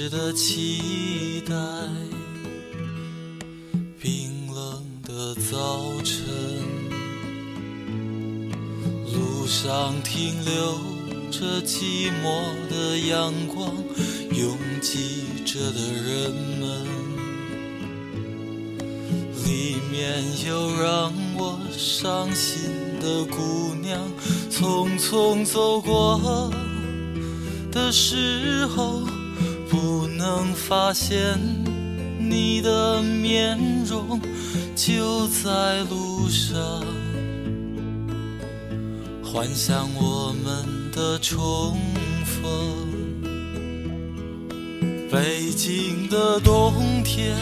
止的期待。冰冷的早晨，路上停留着寂寞的阳光，拥挤着的人们。里面有让我伤心的姑娘，匆匆走过的时候，能发现你的面容，就在路上，幻想我们的重逢。北京的冬天。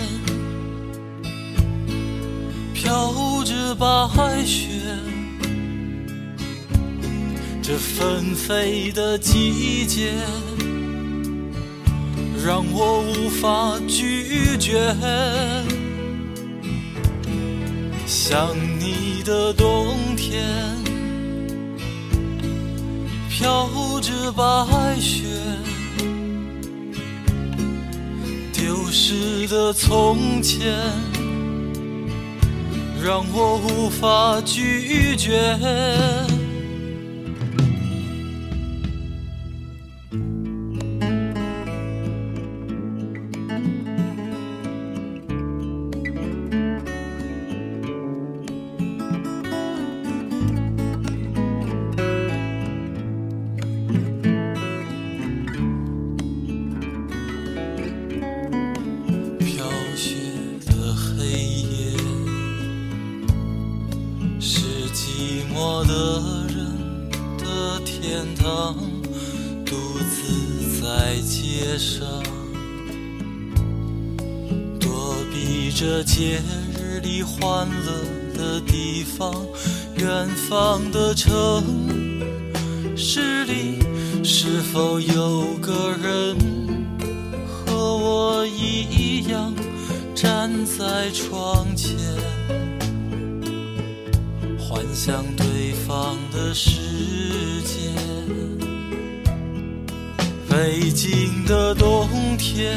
飘着白雪，这纷飞的季节让我无法拒绝。想你的冬天，飘着白雪，丢失的从前。让我无法拒绝。节日里欢乐的地方。远方的城市里，是否有个人和我一样站在窗前？幻想对方的世界。北京的冬天，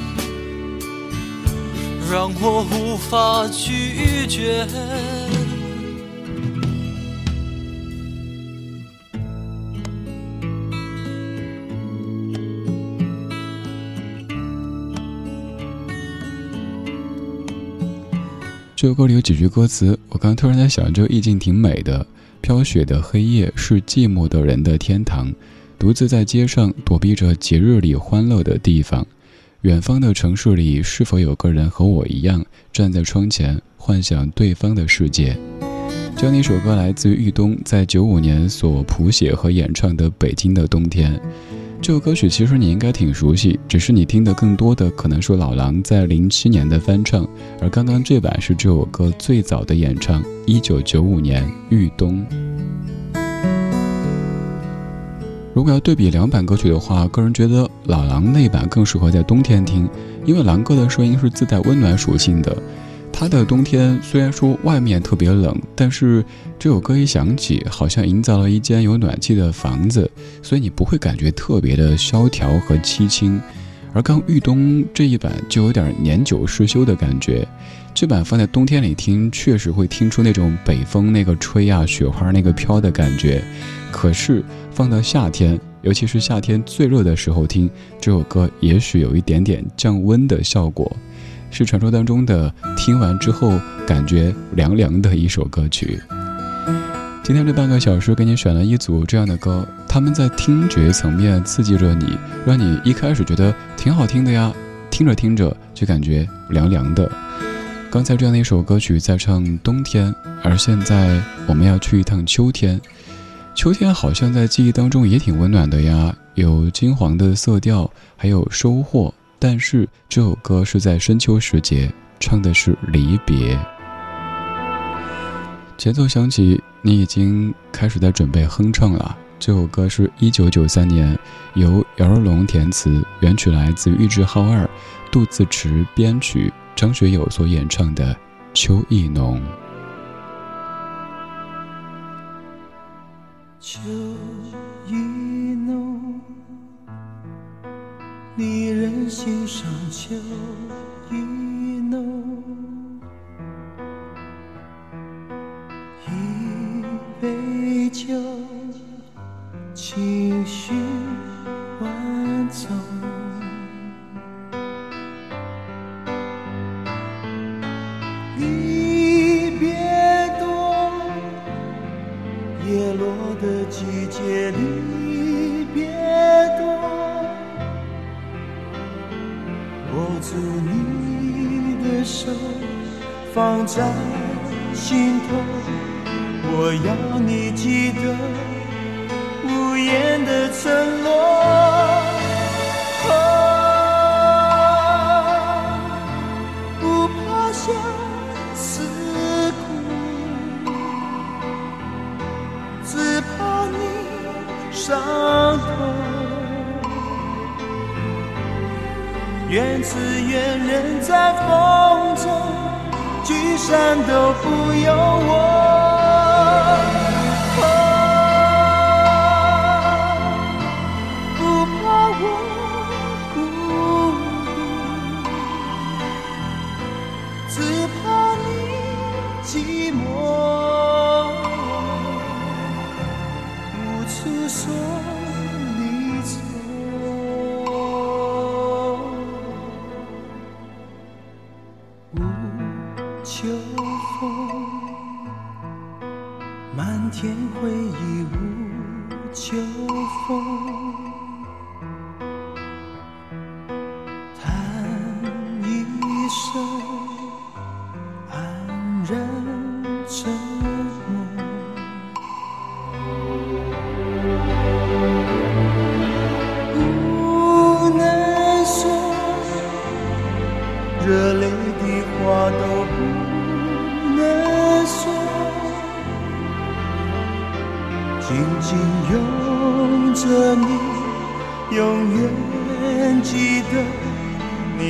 让我无法拒绝。这首歌里有几句歌词，我刚突然在想，这意境挺美的。飘雪的黑夜是寂寞的人的天堂，独自在街上躲避着节日里欢乐的地方。远方的城市里，是否有个人和我一样站在窗前，幻想对方的世界？这样的一首歌来自于豫东，在九五年所谱写和演唱的《北京的冬天》。这首歌曲其实你应该挺熟悉，只是你听的更多的可能是老狼在零七年的翻唱，而刚刚这版是这首歌最早的演唱，一九九五年豫东。如果要对比两版歌曲的话，个人觉得老狼那版更适合在冬天听，因为狼哥的声音是自带温暖属性的。他的冬天虽然说外面特别冷，但是这首歌一响起，好像营造了一间有暖气的房子，所以你不会感觉特别的萧条和凄清。而刚玉东这一版就有点年久失修的感觉，这版放在冬天里听，确实会听出那种北风那个吹啊，雪花那个飘的感觉。可是放到夏天，尤其是夏天最热的时候听这首歌，也许有一点点降温的效果。是传说当中的听完之后感觉凉凉的一首歌曲。今天这半个小时给你选了一组这样的歌，他们在听觉层面刺激着你，让你一开始觉得挺好听的呀，听着听着就感觉凉凉的。刚才这样的一首歌曲在唱冬天，而现在我们要去一趟秋天。秋天好像在记忆当中也挺温暖的呀，有金黄的色调，还有收获。但是这首歌是在深秋时节，唱的是离别。节奏响起，你已经开始在准备哼唱了。这首歌是一九九三年由姚若龙填词，原曲来自玉置浩二，杜自持编曲，张学友所演唱的《秋意浓》。秋意浓离人心上秋天会。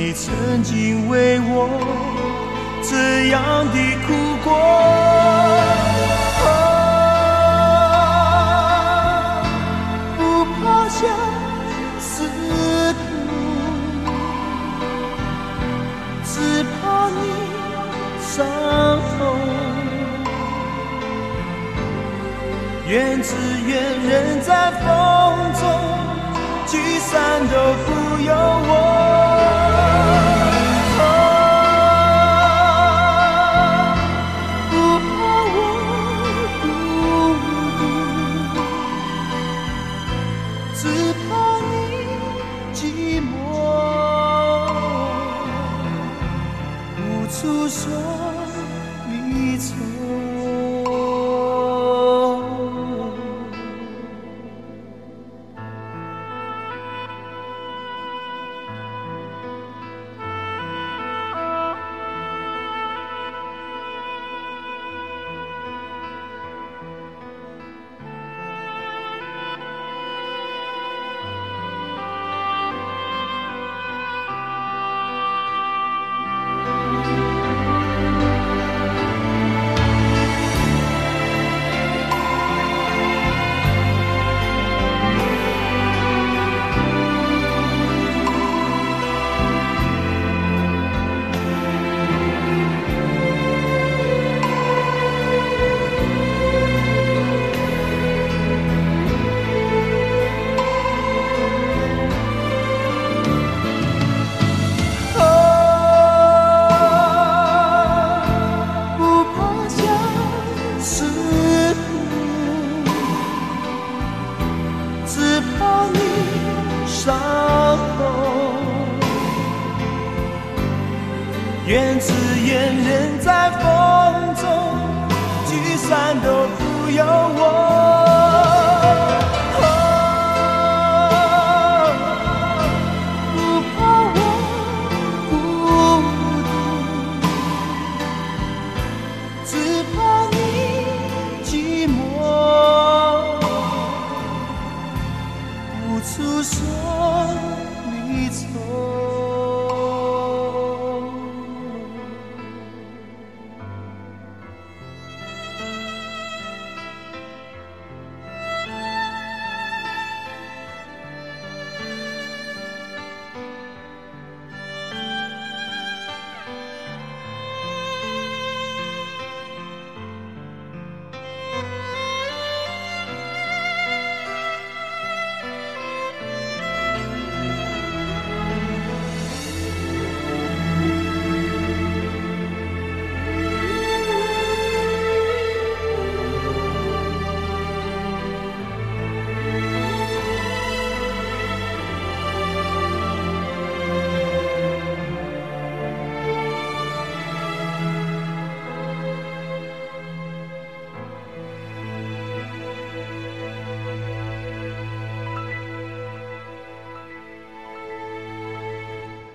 你曾经为我这样的哭过。不怕相思苦只怕你伤痛。怨只怨人在风中聚散都不由我。诉说你愁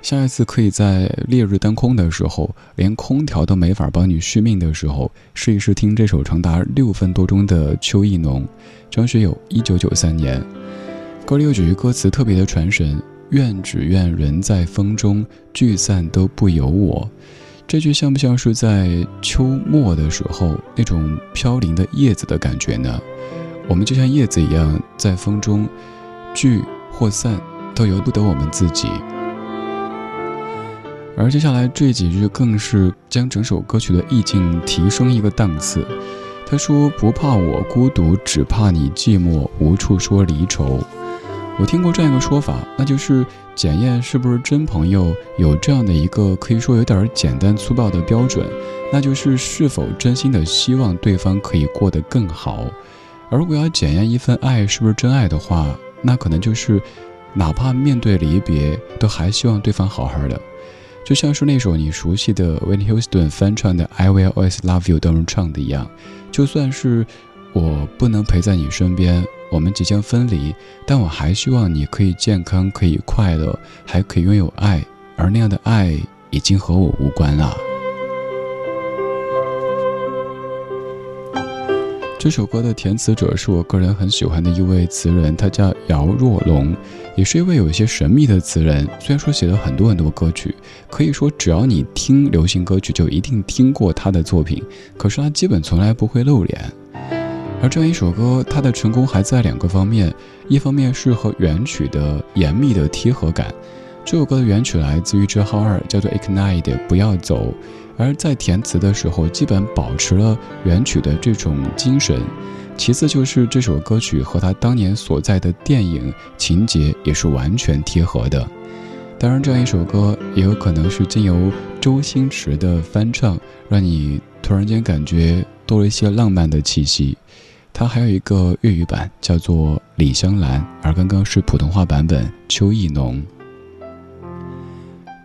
下一次可以在烈日当空的时候，连空调都没法帮你续命的时候，试一试听这首长达六分多钟的《秋意浓》。张学友，一九九三年。歌里有几句歌词特别的传神：“愿只愿人在风中，聚散都不由我。”这句像不像是在秋末的时候那种飘零的叶子的感觉呢？我们就像叶子一样，在风中聚或散，都由不得我们自己。而接下来这几句更是将整首歌曲的意境提升一个档次。他说：“不怕我孤独，只怕你寂寞，无处说离愁。”我听过这样一个说法，那就是检验是不是真朋友有这样的一个可以说有点简单粗暴的标准，那就是是否真心的希望对方可以过得更好。而如果要检验一份爱是不是真爱的话，那可能就是哪怕面对离别，都还希望对方好好的。就像是那首你熟悉的 Whitney Houston 翻唱的《I Will Always Love You》当中唱的一样，就算是我不能陪在你身边，我们即将分离，但我还希望你可以健康，可以快乐，还可以拥有爱，而那样的爱已经和我无关了。这首歌的填词者是我个人很喜欢的一位词人，他叫姚若龙，也是一位有些神秘的词人。虽然说写了很多很多歌曲，可以说只要你听流行歌曲，就一定听过他的作品。可是他基本从来不会露脸。而这样一首歌，它的成功还在两个方面：一方面是和原曲的严密的贴合感。这首歌的原曲来自于《之号二》，叫做《Ignite》，不要走。而在填词的时候，基本保持了原曲的这种精神。其次就是这首歌曲和他当年所在的电影情节也是完全贴合的。当然，这样一首歌也有可能是经由周星驰的翻唱，让你突然间感觉多了一些浪漫的气息。它还有一个粤语版，叫做《李香兰》，而刚刚是普通话版本《秋意浓》。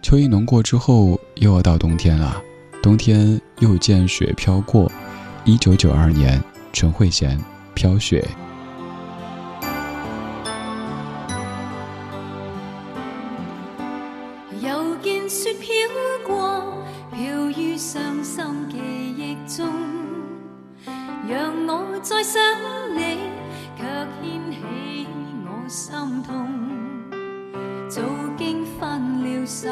秋意浓过之后，又要到冬天了。冬天又见雪飘过，一九九二年，陈慧娴《飘雪》。又见雪飘过，飘于伤心记忆中，让我再想你，却牵起我心痛。早经分了手，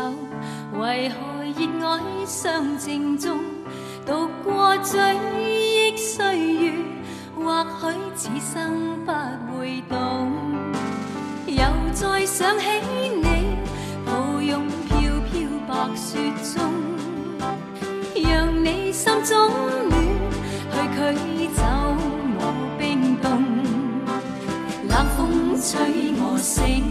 为何？热爱相正中，渡过追忆岁月，或许此生不会懂。又再想起你，抱拥飘飘白雪中，让你心中暖，去驱走我冰冻。冷风吹我醒，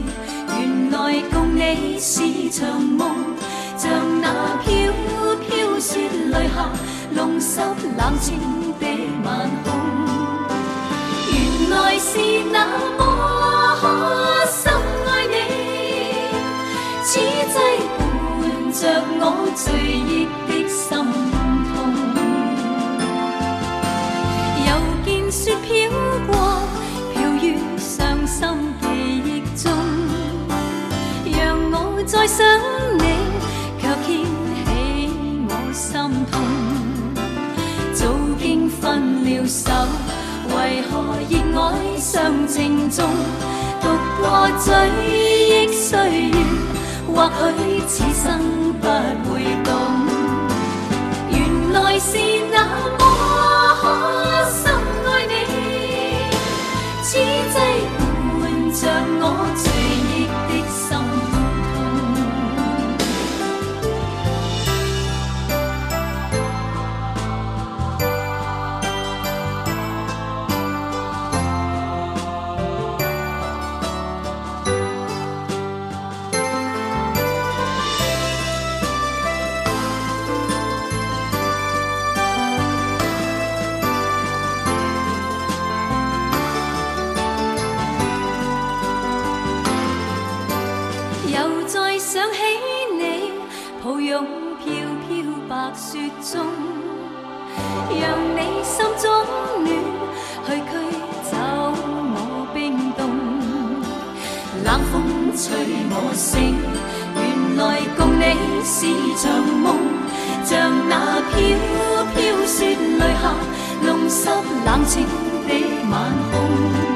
原来共你是场梦。像那飘飘雪泪下，弄湿冷清的晚空。原来是那么深爱你，此际伴着我追忆的心痛。又见雪飘过，飘于伤心记忆中，让我再想你。手，为何热爱上情重，独过追忆岁月，或许此生不会懂，原来是那么深爱你，此际伴着我醉。冷风催我醒，原来共你是场梦，像那飘飘雪泪下，弄湿冷清的晚空。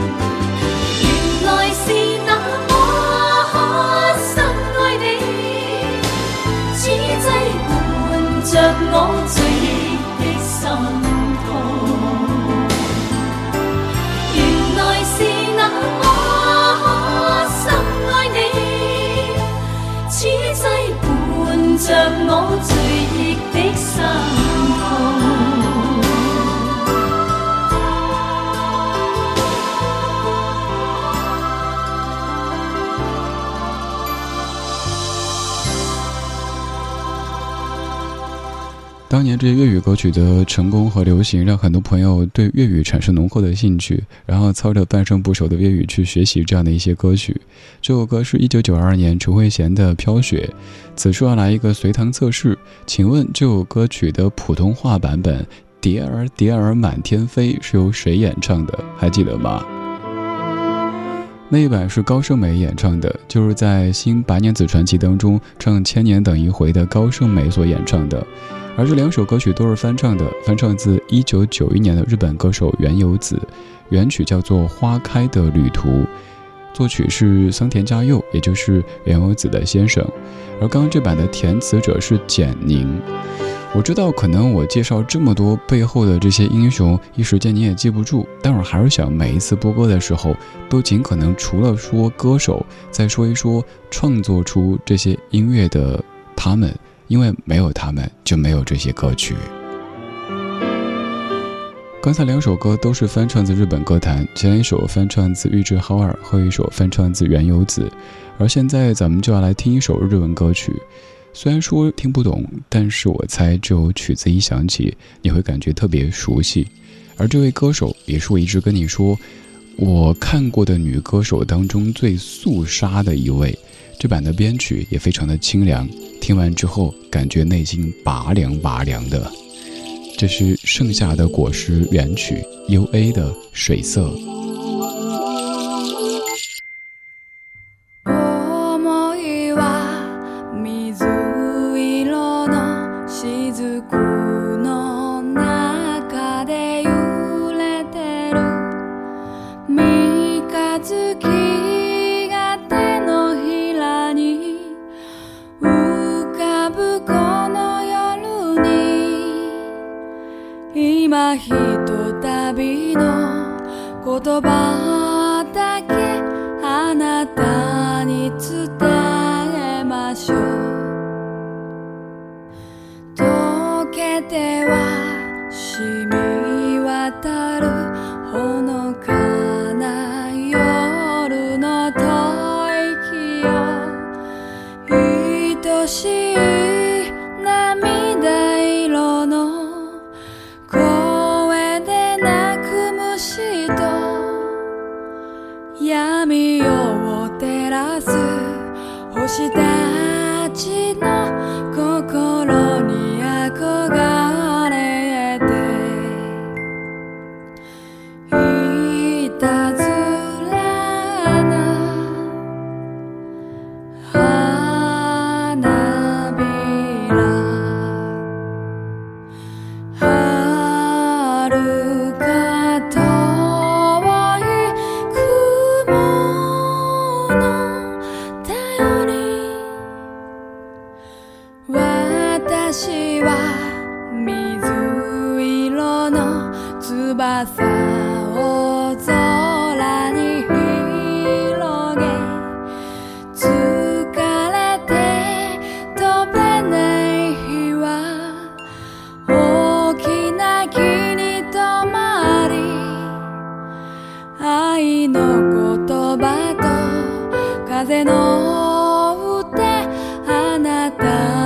当年这些粤语歌曲的成功和流行，让很多朋友对粤语产生浓厚的兴趣，然后操着半生不熟的粤语去学习这样的一些歌曲。这首歌是一九九二年陈慧娴的《飘雪》。此处要来一个随堂测试，请问这首歌曲的普通话版本《蝶儿蝶儿满天飞》是由谁演唱的？还记得吗？那一版是高胜美演唱的，就是在《新白娘子传奇》当中唱《千年等一回》的高胜美所演唱的。而这两首歌曲都是翻唱的，翻唱自一九九一年的日本歌手原由子，原曲叫做《花开的旅途》，作曲是桑田佳佑，也就是原由子的先生。而刚刚这版的填词者是简宁。我知道，可能我介绍这么多背后的这些英雄，一时间你也记不住，但我还是想每一次播歌的时候，都尽可能除了说歌手，再说一说创作出这些音乐的他们。因为没有他们，就没有这些歌曲。刚才两首歌都是翻唱自日本歌坛，前一首翻唱自玉置浩二，后一首翻唱自原由子。而现在咱们就要来听一首日文歌曲，虽然说听不懂，但是我猜这首曲子一响起，你会感觉特别熟悉。而这位歌手也是我一直跟你说，我看过的女歌手当中最肃杀的一位。这版的编曲也非常的清凉，听完之后感觉内心拔凉拔凉的。这是《盛夏的果实》原曲，U A 的水色。datang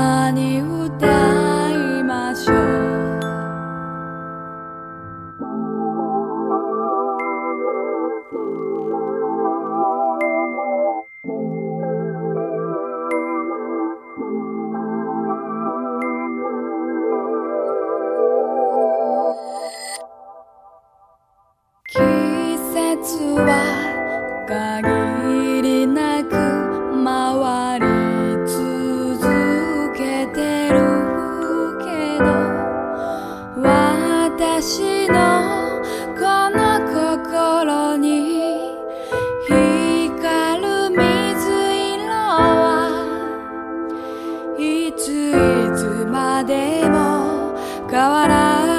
いつまでも変わらない